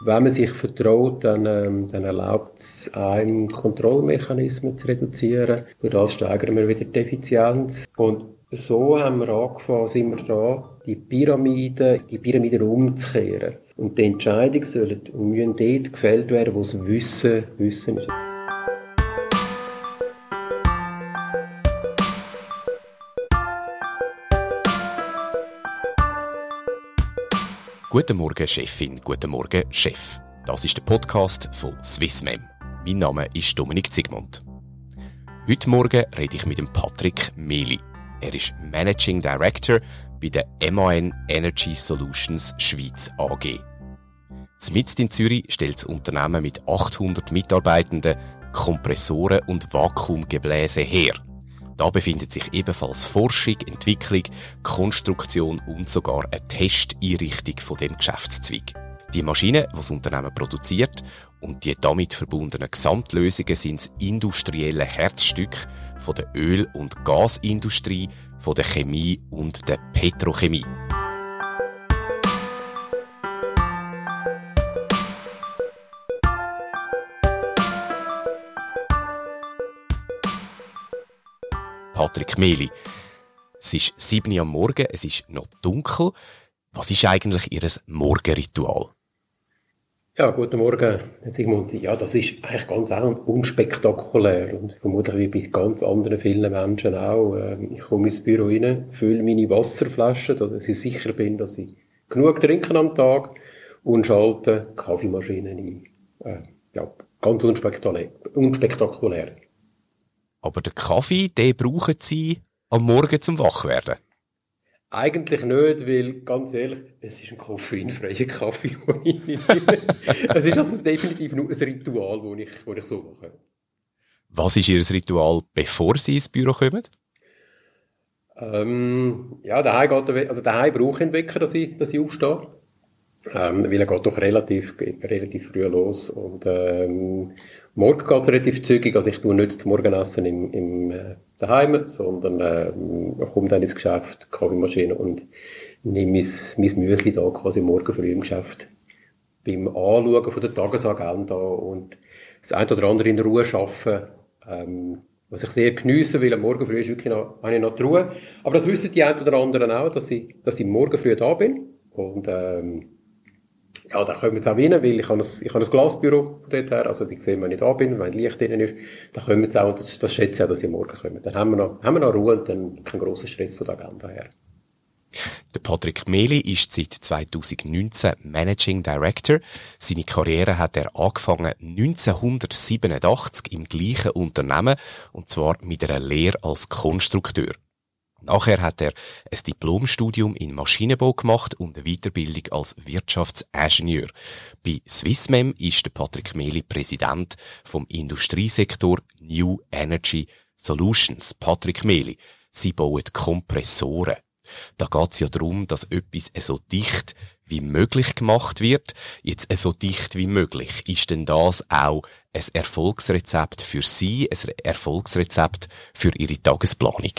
Wenn man sich vertraut, dann, ähm, dann erlaubt es einem, Kontrollmechanismen zu reduzieren. Durch das steigern wir wieder die Effizienz. Und so haben wir angefangen, sind wir dran, die Pyramide, die Pyramide umzukehren. Und die Entscheidungen sollen und müssen dort gefällt werden, wo es Wissen, Wissen ist. Guten Morgen, Chefin. Guten Morgen, Chef. Das ist der Podcast von Swissmem. Mein Name ist Dominik Zigmund. Heute Morgen rede ich mit dem Patrick Meli. Er ist Managing Director bei der MAN Energy Solutions Schweiz AG. Zmitzt in Zürich stellt das Unternehmen mit 800 Mitarbeitenden Kompressoren und Vakuumgebläse her. Da befindet sich ebenfalls Forschung, Entwicklung, Konstruktion und sogar eine Testeinrichtung von dem Geschäftszweig. Die Maschine, die das Unternehmen produziert und die damit verbundenen Gesamtlösungen sind das industrielle Herzstück von der Öl- und Gasindustrie, von der Chemie und der Petrochemie. Patrick Meli. Es ist 7 Uhr am Morgen, es ist noch dunkel. Was ist eigentlich Ihr Morgenritual? Ja, guten Morgen, Sigmund. Ja, das ist eigentlich ganz unspektakulär und vermutlich wie bei ganz anderen vielen Menschen auch. Ähm, ich komme ins Büro rein, fülle meine Wasserflaschen, dass ich sicher bin, dass ich genug trinke am Tag und schalte Kaffeemaschinen ein. Äh, ja, ganz unspektakulär. unspektakulär. Aber den Kaffee, den brauchen Sie am Morgen zum Wachwerden? Eigentlich nicht, weil, ganz ehrlich, es ist ein koffeinfreier Kaffee, Es ist also definitiv nur ein Ritual, das ich, das ich so mache. Was ist Ihr Ritual, bevor Sie ins Büro kommen? Ähm, ja, daheim geht also daheim brauche ich einen Wecker, dass ich, dass ich aufstehe. Ähm, weil er geht doch relativ, relativ früh los und, ähm, Morgen geht es relativ zügig, also ich tue nicht das Morgenessen im, im äh, daheim, sondern äh, komme dann ins Geschäft, Kaffeemaschine und nehme mein, mein Müsli da quasi morgen früh im Geschäft. Beim Anschauen von der Tagesagenda und das eine oder andere in Ruhe arbeiten, ähm, was ich sehr geniesse, weil am Morgen früh ist wirklich noch, habe ich noch die Ruhe. Aber das wissen die einen oder anderen auch, dass ich, dass ich morgen früh da bin. Und ähm, ja, da wir jetzt auch rein, weil ich habe ein, ich habe ein Glasbüro von dort her, also die sehen, wenn ich da bin, wenn Licht drin ist, da wir jetzt auch, das, das schätze ich auch, dass sie morgen kommen. Dann haben wir noch, haben wir noch Ruhe und dann kein grosser Stress von der Agenda her. Der Patrick Meli ist seit 2019 Managing Director. Seine Karriere hat er angefangen 1987 im gleichen Unternehmen und zwar mit einer Lehre als Konstrukteur. Nachher hat er ein Diplomstudium in Maschinenbau gemacht und eine Weiterbildung als Wirtschaftsingenieur. Bei Swissmem ist der Patrick Meli Präsident vom Industriesektor New Energy Solutions. Patrick Meli, Sie bauen Kompressoren. Da geht es ja darum, dass etwas so dicht wie möglich gemacht wird. Jetzt so dicht wie möglich. Ist denn das auch ein Erfolgsrezept für Sie, ein Erfolgsrezept für Ihre Tagesplanung?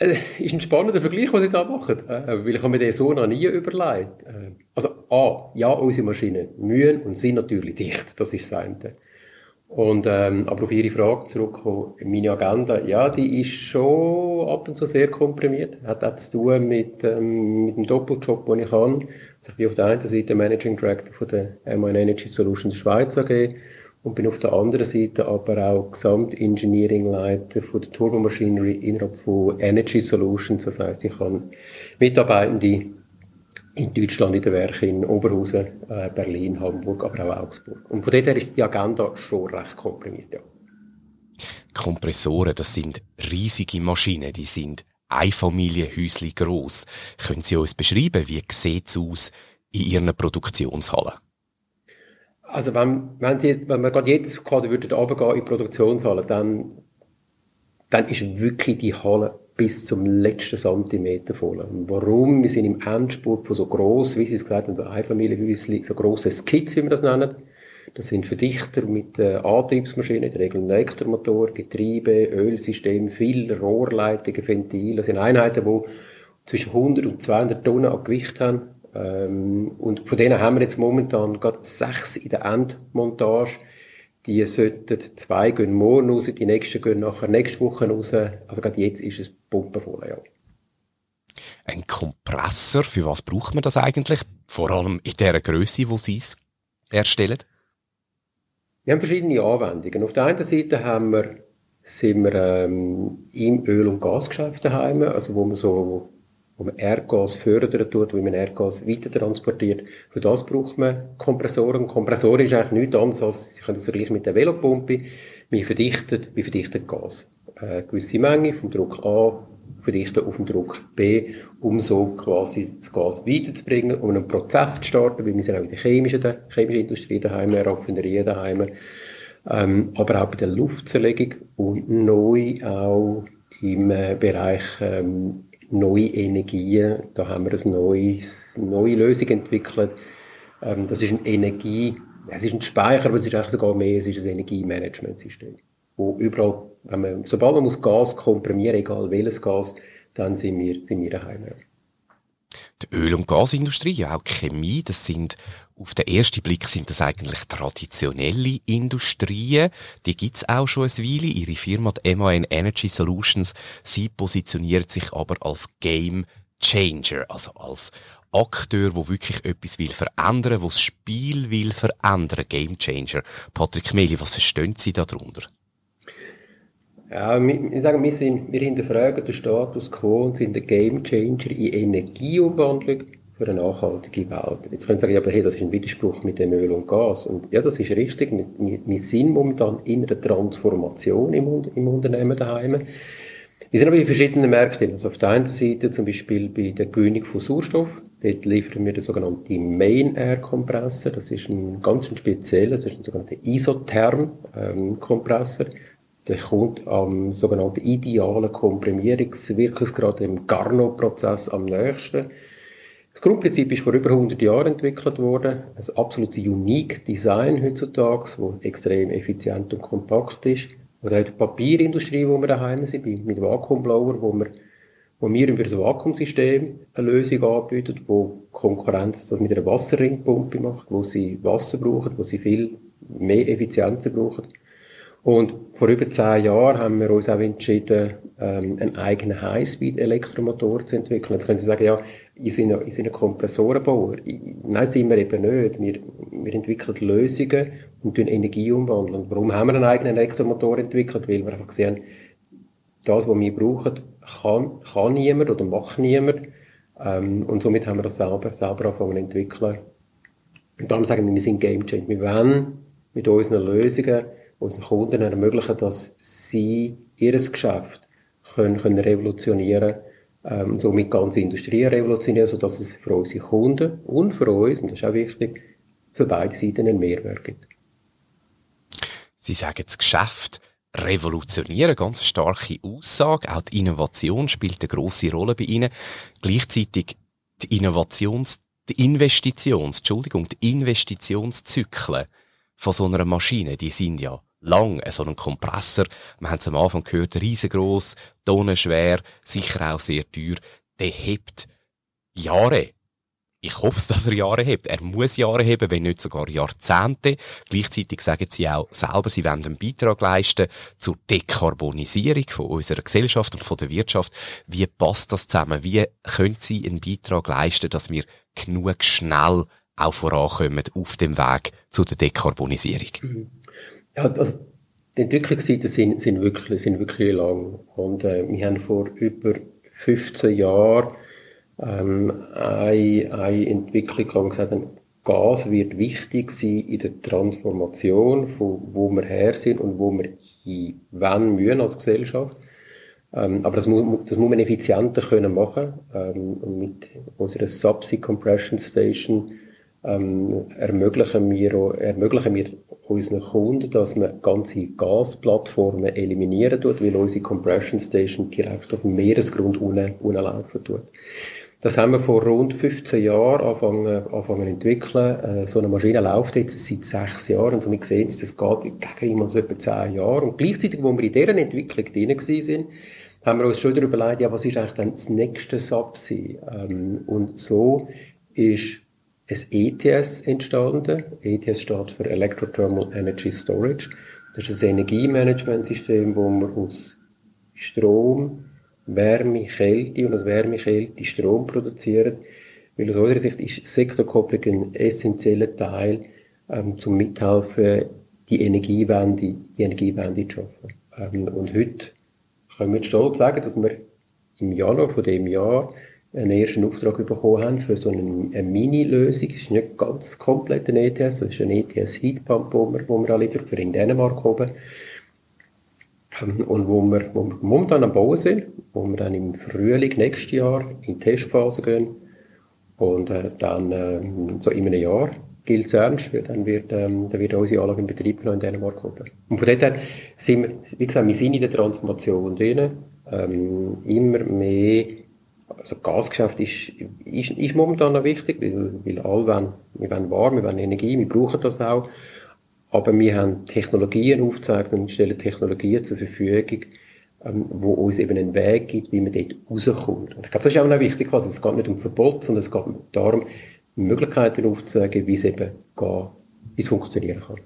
Äh, ist ein spannender Vergleich, was Sie da machen, äh, weil ich habe mir den so noch nie überlegt. Äh, also A, ja, unsere Maschinen mühen und sind natürlich dicht, das ist das eine. Und, ähm, aber auf Ihre Frage zurückkommen, meine Agenda, ja, die ist schon ab und zu sehr komprimiert. Hat auch zu tun mit, ähm, mit dem Doppeljob, den ich habe. Also ich bin auf der einen Seite Managing Director von der MAN Energy Solutions Schweiz AG und bin auf der anderen Seite aber auch Gesamtengineering-Leiter von der Turbomachinery innerhalb von Energy Solutions. Das heißt, ich habe Mitarbeitende in Deutschland in den Werken in Oberhausen, äh, Berlin, Hamburg, aber auch Augsburg. Und von dort her ist die Agenda schon recht komprimiert, ja. Kompressoren, das sind riesige Maschinen, die sind Einfamilienhäusli groß. Können Sie uns beschreiben, wie sieht es aus in Ihren Produktionshallen? Also wenn, wenn, Sie jetzt, wenn wir gerade jetzt quasi würden runtergehen in die Produktionshalle, dann, dann ist wirklich die Halle bis zum letzten Zentimeter voll. Und warum? Wir sind im Endspurt von so gross, wie Sie es gesagt haben, so Einfamilienhäuschen, so grosse Skits, wie wir das nennen. Das sind Verdichter mit äh, Antriebsmaschinen, in der Regel Elektromotor, Getriebe, Ölsystem, viel Rohrleitungen, Ventile. Das sind Einheiten, die zwischen 100 und 200 Tonnen an Gewicht haben Ähm, und von denen haben wir jetzt momentan gerade sechs in der Endmontage. Die sollten, zwei gehen morgen raus, die nächsten gehen nachher nächste Woche raus. Also gerade jetzt ist es pumpenvoll, ja. Ein Kompressor, für was braucht man das eigentlich? Vor allem in der Größe, wo Sie es erstellen? Wir haben verschiedene Anwendungen. Auf der einen Seite haben wir, sind wir ähm, im Öl- und Gasgeschäft daheim, also wo man so wo man Erdgas fördern tut, wie man Erdgas weiter transportiert. Für das braucht man Kompressoren. Kompressoren ist eigentlich nichts anderes als, Sie können das vergleichen mit der Velopumpe. Wir verdichten, wir verdichten Gas. Eine gewisse Menge vom Druck A verdichten auf den Druck B, um so quasi das Gas weiterzubringen, um einen Prozess zu starten, weil wir sind auch in der chemischen, der chemischen Industrie daheim, Raffinerien daheim, ähm, aber auch bei der Luftzerlegung und neu auch im äh, Bereich ähm, neue Energien. Da haben wir eine neues, neue Lösung entwickelt. Ähm, das ist eine Energie, es ist ein Speicher, aber es ist eigentlich sogar mehr, es ist ein Energiemanagementsystem. Wo überall, wenn man, sobald man muss Gas komprimieren, egal welches Gas, dann sind wir, sind wir daheim. Die Öl- und Gasindustrie, ja auch Chemie, das sind auf den ersten Blick sind das eigentlich traditionelle Industrien. Die gibt's auch schon ein Weile. Ihre Firma, die MAN Energy Solutions, sie positioniert sich aber als Game Changer, also als Akteur, wo wirklich etwas will verändern, wo das Spiel will verändern. Game Changer. Patrick Meli, was verstehen Sie darunter? Ja, wir, sagen, wir, sind, wir hinterfragen den Status quo und sind der Game Changer in Energieumwandlung für eine nachhaltige Welt. Jetzt können Sie sagen, ja, aber hey, das ist ein Widerspruch mit dem Öl und Gas. Und ja, das ist richtig. Wir, sind momentan in einer Transformation im, im Unternehmen daheim. Wir sind aber in verschiedenen Märkten. Also auf der einen Seite zum Beispiel bei der Gewinnung von Sauerstoff. Dort liefern wir den sogenannten Main Air Kompressor. Das ist ein ganz spezieller, das ist ein sogenannter Isotherm ähm, Kompressor. Der kommt am sogenannten idealen Komprimierungswirkungsgrad im Carnot-Prozess am nächsten. Das Grundprinzip ist vor über 100 Jahren entwickelt worden. Ein absolut unique Design heutzutage, das extrem effizient und kompakt ist. Oder auch die Papierindustrie, wo wir daheim sind, mit Vakuumblower, wo wir, wo wir über das Vakuumsystem eine Lösung anbieten, wo Konkurrenz das mit einer Wasserringpumpe macht, wo sie Wasser brauchen, wo sie viel mehr Effizienz brauchen. Und vor über zehn Jahren haben wir uns auch entschieden, ähm, einen eigenen Highspeed-Elektromotor zu entwickeln. Jetzt können Sie sagen, ja, ihr seid ein, ein Kompressorenbauer. Nein, sind wir eben nicht. Wir, wir entwickeln Lösungen und tun Energie umwandeln. Warum haben wir einen eigenen Elektromotor entwickelt? Weil wir einfach sehen, das, was wir brauchen, kann, kann niemand oder macht niemand. Ähm, und somit haben wir das selber, selber angefangen zu entwickeln. Und darum sagen wir, wir sind Game Changer. Wir wollen mit unseren Lösungen unseren Kunden ermöglichen, dass sie ihr Geschäft können, können revolutionieren ähm, somit ganze Industrie revolutionieren, sodass es für unsere Kunden und für uns, und das ist auch wichtig, für beide Seiten einen Mehrwert gibt. Sie sagen, das Geschäft revolutionieren, ganz starke Aussage. Auch die Innovation spielt eine grosse Rolle bei Ihnen. Gleichzeitig die Innovations, die Investitions, Entschuldigung, die Investitionszyklen von so einer Maschine, die sind ja lang, so ein Kompressor. Wir haben es am Anfang gehört, riesengroß, tonnenschwer, sicher auch sehr teuer. Der hebt Jahre. Ich hoffe, dass er Jahre hebt. Er muss Jahre heben, wenn nicht sogar Jahrzehnte. Gleichzeitig sagen sie auch selber, sie wollen einen Beitrag leisten zur Dekarbonisierung von unserer Gesellschaft und von der Wirtschaft. Wie passt das zusammen? Wie können sie einen Beitrag leisten, dass wir genug schnell auch vorankommen auf dem Weg zu der Dekarbonisierung? Mhm. Ja, also die Entwicklungszeiten sind, sind, wirklich, sind wirklich lang. Und äh, wir haben vor über 15 Jahren ähm, eine, eine Entwicklung und gesagt haben, Gas wird wichtig sein in der Transformation, von wo wir her sind und wo wir hin wollen müssen als Gesellschaft. Ähm, aber das muss, das muss man effizienter können machen. Ähm, mit unserer Subsea Compression Station ähm, ermöglichen wir, ermöglichen wir unseren Kunden, dass man ganze Gasplattformen eliminieren tut, weil unsere Compression Station direkt auf dem Meeresgrund unten, tut. Das haben wir vor rund 15 Jahren angefangen, angefangen zu entwickeln. Äh, so eine Maschine läuft jetzt seit sechs Jahren und wir sehen, das geht gegen immer so etwa zehn Jahre. Und gleichzeitig, wo wir in dieser Entwicklung drin sind, haben wir uns schon darüber überlegt, ja, was ist eigentlich dann das nächste Subsea? Ähm, und so ist ein ETS entstanden. ETS steht für Electrothermal Energy Storage. Das ist ein Energiemanagementsystem, wo man aus Strom, Wärme, Kälte und aus Wärme, Kälte Strom produziert. Weil aus unserer Sicht ist Sektorkopplung ein essentieller Teil, ähm, zum Mithelfen, die Energiewende, die Energiewende zu schaffen. Ähm, und heute können wir stolz sagen, dass wir im Januar von dem Jahr einen ersten Auftrag bekommen haben für so eine, eine Mini-Lösung. Das ist nicht ganz komplett ein ETS, das ist ein ETS Heatpump, wo wir, wo wir anliefern, für in Dänemark oben. Ähm, und wo wir, wo wir momentan am Bauen sind, wo wir dann im Frühling nächstes Jahr in die Testphase gehen. Und äh, dann äh, so in einem Jahr gilt es ernst, weil dann wird, ähm, dann wird unsere Anlage in Betrieb genommen in Dänemark kommen. Und von dort her sind wir, wie gesagt, wir sind in der Transformation drin, ähm, immer mehr also Gasgeschäft ist, ist, ist momentan noch wichtig, weil, weil alle wollen, wir wollen warm, wir wollen Energie, wir brauchen das auch. Aber wir haben Technologien aufgezeigt und stellen Technologien zur Verfügung, ähm, wo uns eben einen Weg gibt, wie man dort rauskommt. Und ich glaube, das ist auch noch wichtig. Also es geht nicht um Verbot, sondern es geht darum, Möglichkeiten aufzuzeigen, wie es eben geht, wie es funktionieren kann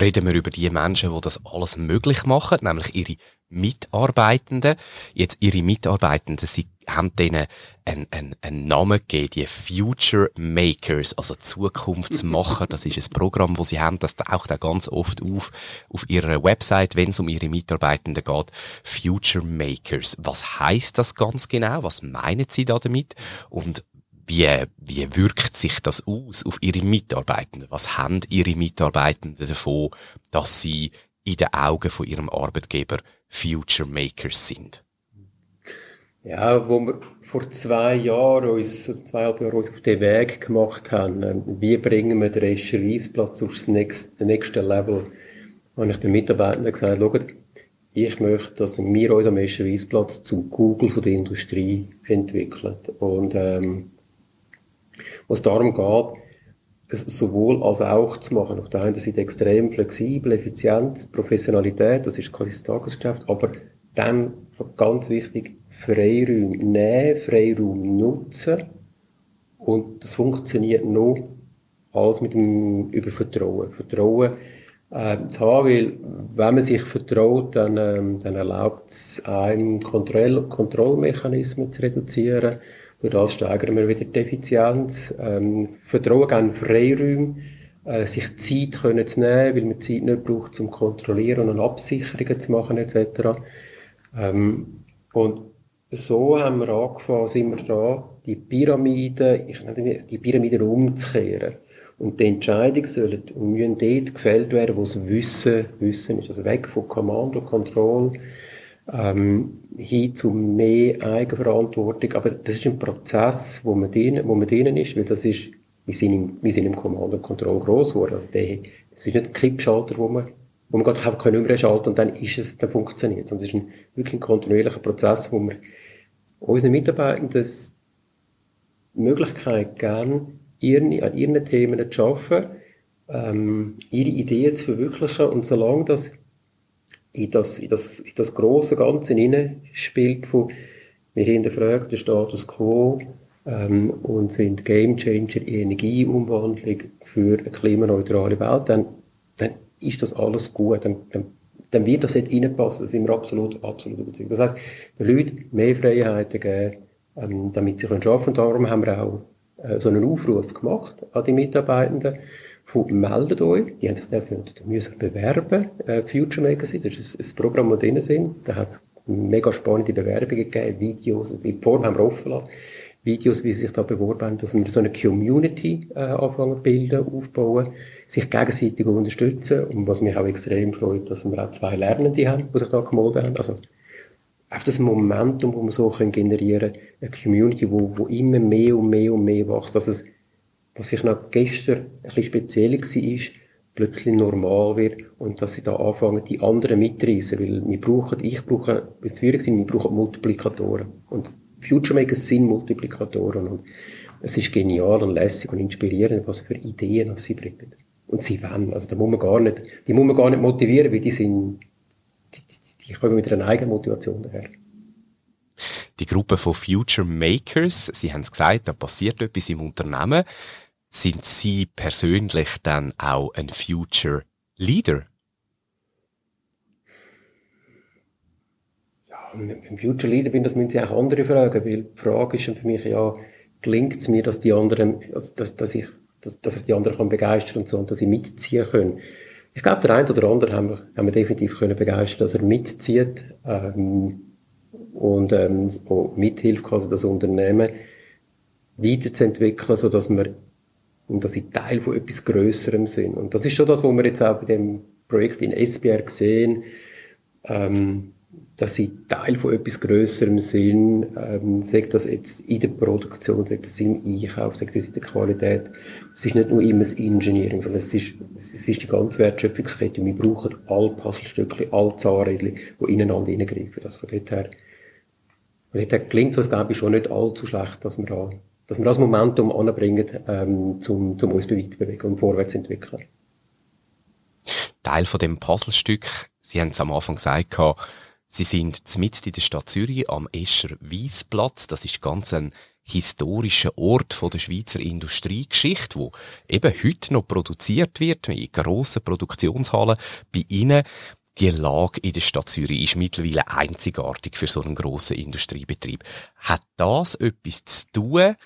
reden wir über die Menschen, die das alles möglich machen, nämlich ihre Mitarbeitenden. Jetzt ihre Mitarbeitenden, sie haben denen einen, einen, einen Namen gegeben, die Future Makers, also Zukunftsmacher. Das ist ein Programm, wo sie haben, das taucht auch ganz oft auf, auf ihrer Website, wenn es um ihre Mitarbeitenden geht. Future Makers. Was heißt das ganz genau? Was meinen sie da damit? Und wie, wie wirkt sich das aus auf Ihre Mitarbeitenden? Was haben Ihre Mitarbeitenden davon, dass sie in den Augen von Ihrem Arbeitgeber Future Makers sind? Ja, wo wir vor zwei Jahren uns, so zweieinhalb Jahren uns auf den Weg gemacht haben, ähm, wie bringen wir den Rechercheisplatz aufs nächste, nächste Level, habe ich den Mitarbeitenden gesagt, schaut, ich möchte, dass wir uns am Rechercheisplatz zum Google von der Industrie entwickeln. Und, ähm, was darum geht, es sowohl als auch zu machen. Auf der einen Seite extrem flexibel, effizient, Professionalität, das ist quasi das Tagesgeschäft, aber dann ganz wichtig, Freiraum nehmen, Freiraum nutzen und das funktioniert nur alles mit dem über Vertrauen. Vertrauen äh, zu haben, weil wenn man sich vertraut, dann, ähm, dann erlaubt es einem Kontroll Kontrollmechanismen zu reduzieren, durch das steigern wir wieder die Effizienz, ähm, Vertrauen geben Freiräume, äh, sich Zeit können zu nehmen, weil man Zeit nicht braucht zum Kontrollieren und Absicherungen zu machen etc. Ähm, und so haben wir angefangen, sind wir dran, die Pyramide, ich nenne die Pyramide umzukehren. Und die Entscheidungen sollen und müssen dort gefällt werden, wo es Wissen, Wissen ist. Also weg von Kommando, Kontrolle, ähm, hin zu mehr Eigenverantwortung. Aber das ist ein Prozess, wo man drinnen, wo man drinnen ist, weil das ist, wir sind im, wir sind im Kommando und Kontrolle gross geworden. Also der, das ist nicht ein Kippschalter, wo man, wo man gerade einfach Nummer schalten und dann ist es, dann funktioniert es. es ist ein, wirklich ein kontinuierlicher Prozess, wo wir unseren Mitarbeitenden die Möglichkeit geben, ihre, an ihren Themen zu arbeiten, ähm, ihre Ideen zu verwirklichen und solange das in das, in das, in das große Ganze spielt von, wir hinterfragen den Status Quo, ähm, und sind Gamechanger in Energieumwandlung für eine klimaneutrale Welt, dann, dann ist das alles gut, dann, dann, dann wird das nicht reinpassen, da sind wir absolut, absolut überzeugt. Das heißt, den Leuten mehr Freiheiten geben, ähm, damit sie arbeiten können. Darum haben wir auch äh, so einen Aufruf gemacht an die Mitarbeitenden, meldet euch, die haben sich dafür müssen bewerben, äh, Future Magazine, das ist ein, Programm, wo drin sind, da hat es mega spannende Bewerbungen gegeben, Videos, also die Form haben wir offen lassen, Videos, wie sie sich da beworben haben, dass wir so eine Community äh, anfangen bilden, aufbauen, sich gegenseitig unterstützen. Und was mich auch extrem freut, dass wir auch zwei Lernende haben, die sich da gemeldet haben, also auf das Momentum, wo wir so können generieren, eine Community, wo, wo immer mehr und mehr und mehr wächst, dass es was vielleicht noch gestern ein bisschen speziell war, plötzlich normal wird und dass sie da anfangen, die anderen mitreißen, weil wir brauchen, ich brauche, mit Führung wir brauchen Multiplikatoren und Future Makers sind Multiplikatoren und es ist genial und lässig und inspirierend, was für Ideen sie bringen. Und sie wollen, also da muss man gar nicht, die muss man gar nicht motivieren, weil die sind, die, die, die kommen mit einer eigenen Motivation daher. Die Gruppe von Future Makers. Sie haben es gesagt, da passiert etwas im Unternehmen. Sind Sie persönlich dann auch ein Future Leader? Ja, ein Future Leader bin, das müssen Sie auch andere fragen, weil die Frage ist für mich ja, gelingt es mir, dass die anderen, dass, dass ich, dass, dass ich die anderen kann begeistern und so, und dass sie mitziehen können. Ich glaube, der eine oder andere haben wir, haben wir definitiv können begeistern, dass er mitzieht, ähm, und, ähm, und mithilft, quasi das Unternehmen weiterzuentwickeln, so dass wir, und dass sie Teil von etwas Größerem sind. Und das ist schon das, was wir jetzt auch bei dem Projekt in SBR sehen, ähm, dass sie Teil von etwas Größerem sind, ähm, sagt das jetzt in der Produktion, sagt das im Einkauf, sagt das in der Qualität. Es ist nicht nur immer das Engineering, sondern es ist, es ist die ganze Wertschöpfungskette. Wir brauchen alle Puzzlestückchen, alle Zahnrädchen, die ineinander hineingreifen. Das von dort her, von dort her gelingt es, glaube ich, schon nicht allzu schlecht, dass wir da, dass wir das Momentum anbringen, ähm, zum, zum uns weiterbewegen und vorwärts entwickeln. Teil von dem Puzzlestück, Sie haben es am Anfang gesagt, Sie sind mitten in der Stadt Zürich am Escher Wiesplatz. Das ist ganz ein historischer Ort von der Schweizer Industriegeschichte, wo eben heute noch produziert wird, in grossen Produktionshallen. Bei Ihnen, die Lage in der Stadt Zürich ist mittlerweile einzigartig für so einen grossen Industriebetrieb. Hat das etwas zu tun?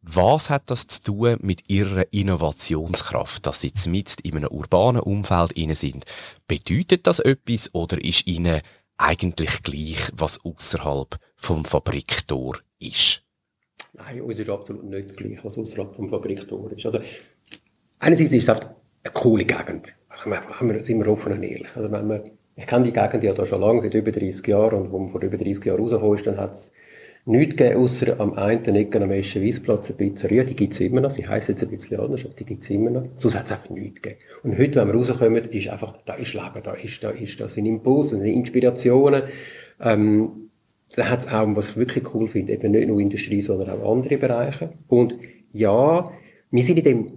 Was hat das zu tun mit Ihrer Innovationskraft, dass Sie mitten in einem urbanen Umfeld inne sind? Bedeutet das etwas oder ist Ihnen eigentlich gleich, was außerhalb vom Fabriktor ist? Nein, uns ist absolut nicht gleich, was außerhalb vom Fabriktor ist. Also, einerseits ist es einfach eine coole Gegend. Wir sind wir offen und ehrlich. Also, wenn man, ich kenne die Gegend ja da schon lange, seit über 30 Jahren, und wo man vor über 30 Jahren rausgekommen ist, dann hat es nichts gegeben, außer am einen Ecken am Eschen Weisplatz eine Pizzeria, die gibt's immer noch, sie heisst jetzt ein bisschen anders, aber die gibt's immer noch. Sonst hat's einfach nichts gegeben. Und heute, wenn wir rauskommen, ist einfach, da ist Leben, da ist, da ist, da sind Impulse, da sind Inspirationen, ähm, da hat's auch, was ich wirklich cool finde, eben nicht nur Industrie, sondern auch andere Bereiche. Und ja, wir sind in dem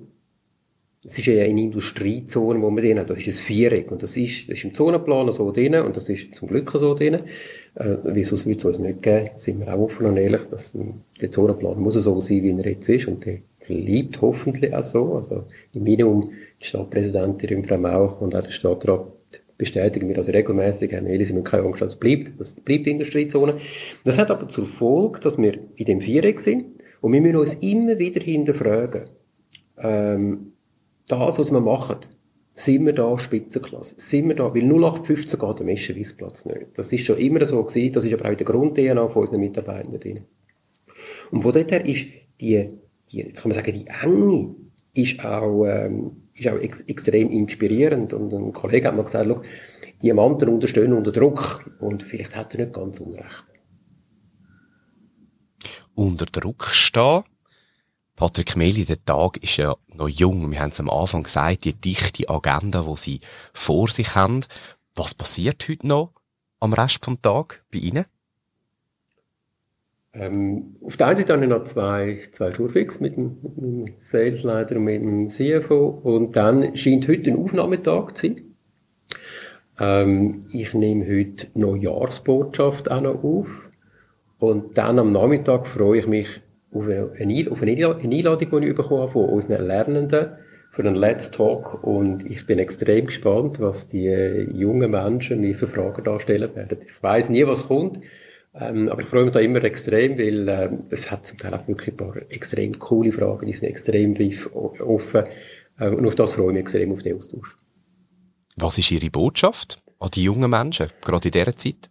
es ist ja eine Industriezone, wo wir drin haben. Das ist ein Viereck. Und das ist, das ist im Zonenplan so drin. Und das ist zum Glück so drin. Äh, wie sonst würde es uns nicht geben. Sind wir auch offen und ehrlich, dass der Zonenplan muss so sein, wie er jetzt ist. Und der bleibt hoffentlich auch so. Also, im Minimum, die Stadtpräsidentin Frau Mauch und auch der Stadtrat bestätigen wir das regelmäßig. Herr Neli, Sie müssen keine Angst haben, es bleibt, das bleibt die Industriezone. Das hat aber zur Folge, dass wir in dem Viereck sind. Und wir müssen uns immer wieder hinterfragen, ähm, das, was wir machen, sind wir da Spitzenklasse? Sind wir da? Weil 0815 geht am Eschenweisplatz nicht. Das ist schon immer so gewesen, das ist aber auch in der Grund-DNA von unseren Mitarbeitern drin. Und von dort her ist die, die, jetzt kann man sagen, die Enge ist auch, ähm, ist auch ex extrem inspirierend. Und ein Kollege hat mal gesagt, schau, Diamanten unterstehen unter Druck. Und vielleicht hat er nicht ganz unrecht. Unter Druck stehen? Patrick Meli, der Tag ist ja noch jung. Wir haben es am Anfang gesagt, die dichte Agenda, die Sie vor sich haben. Was passiert heute noch am Rest vom Tag bei Ihnen? Ähm, auf der einen Seite habe ich noch zwei, zwei Schurfix mit dem, mit dem Salesleiter und mit dem CFO. Und dann scheint heute ein Aufnahmetag zu sein. Ähm, ich nehme heute noch Jahresbotschaft auch noch auf. Und dann am Nachmittag freue ich mich auf eine, auf eine Einladung, die ich bekommen habe von unseren Lernenden für einen Let's Talk und ich bin extrem gespannt, was die jungen Menschen mir für Fragen darstellen werden. Ich weiß nie, was kommt, ähm, aber ich freue mich da immer extrem, weil ähm, es hat zum Teil auch wirklich ein paar extrem coole Fragen, die sind extrem offen äh, und auf das freue ich mich extrem, auf den Austausch. Was ist Ihre Botschaft an die jungen Menschen, gerade in dieser Zeit?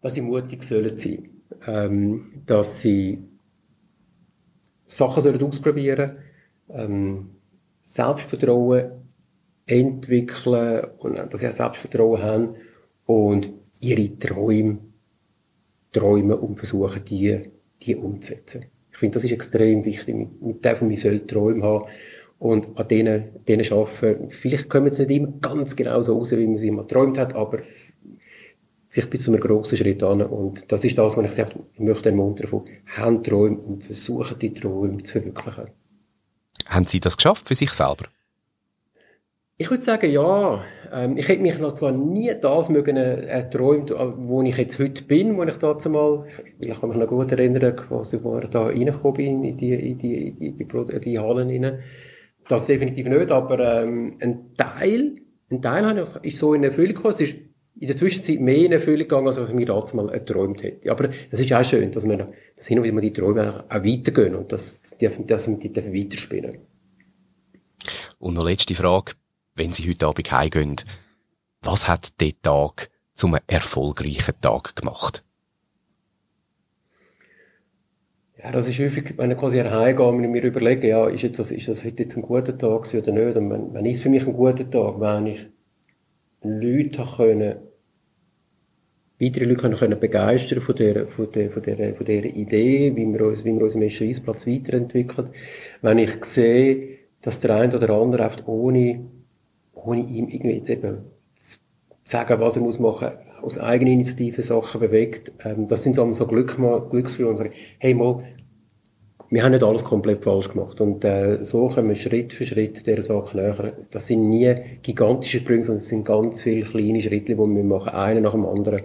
Dass sie mutig sollen sein ähm, dass sie Sachen sollen ausprobieren ähm, Selbstvertrauen entwickeln und dass sie auch Selbstvertrauen haben und ihre Träume träumen und versuchen, die, die umzusetzen. Ich finde, das ist extrem wichtig. Mit, dem, wir sollen Träume haben und an denen, denen arbeiten. Vielleicht kommen sie nicht immer ganz genau so raus, wie man sie immer geträumt hat, aber vielleicht bis zu einem grossen Schritt an. Und das ist das, was ich sage, ich möchte ermuntern von, haben Träume und versuchen die Träume zu verwirklichen. Haben Sie das geschafft für sich selber? Ich würde sagen, ja. Ähm, ich hätte mich noch zwar nie das mögen erträumt, äh, wo ich jetzt heute bin, wo ich dazu mal, ich kann mich noch gut erinnern, quasi, wo ich da reingekommen bin, in die, in die, in die, in die, Hallen rein. Das definitiv nicht, aber ähm, ein Teil, ein Teil ist so in Erfüllung gekommen. Es ist in der Zwischenzeit mehr in Erfüllung gegangen, als was ich mir damals mal erträumt hätte. Aber das ist auch schön, dass wir, dass hin und wieder die Träume auch weitergehen und dass, dass, wir die weiterspielen Und noch letzte Frage. Wenn Sie heute Abend heimgehen, was hat der Tag zum erfolgreichen Tag gemacht? Ja, das ist häufig, wenn ich quasi heimgehe und mir überlege, ja, ist, jetzt das, ist das heute jetzt ein guter Tag oder nicht? Und wenn, wenn ist es für mich ein guter Tag, wenn ich Leute können, weitere Leute können, können begeistern von der, von der, von der, von der Idee, wie wir uns, wie wir unseren Schreissplatz weiterentwickeln. Wenn ich sehe, dass der eine oder andere oft ohne, ohne ihm irgendwie jetzt eben sagen, was er muss machen, aus eigener Initiative Sachen bewegt, ähm, das sind so, so Glück, Glücksgefühle und sagen, hey mal, wir haben nicht alles komplett falsch gemacht. Und äh, so können wir Schritt für Schritt dieser Sache näher. Das sind nie gigantische Sprünge, sondern es sind ganz viele kleine Schritte, die wir machen, einen nach dem anderen.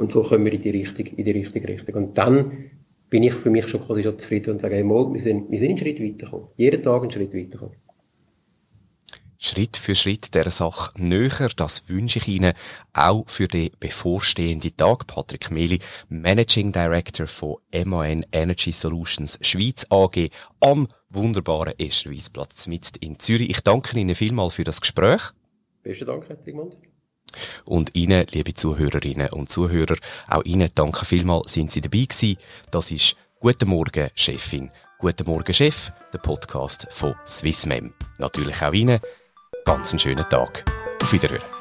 Und so kommen wir in die richtige, in die richtige Richtung. Und dann bin ich für mich schon quasi schon zufrieden und sage, hey, mal, wir sind, wir sind einen Schritt weitergekommen. Jeden Tag einen Schritt weitergekommen. Schritt für Schritt der Sache näher. Das wünsche ich Ihnen auch für den bevorstehenden Tag. Patrick Meli, Managing Director von MAN Energy Solutions Schweiz AG am wunderbaren Esterweisplatz mit in Zürich. Ich danke Ihnen vielmal für das Gespräch. Besten Dank, Sigmund. Und Ihnen, liebe Zuhörerinnen und Zuhörer, auch Ihnen danke vielmal, sind Sie dabei gewesen. Das ist Guten Morgen, Chefin. Guten Morgen, Chef, der Podcast von Swissmem. Natürlich auch Ihnen ganz einen schönen Tag. Auf Wiederhören.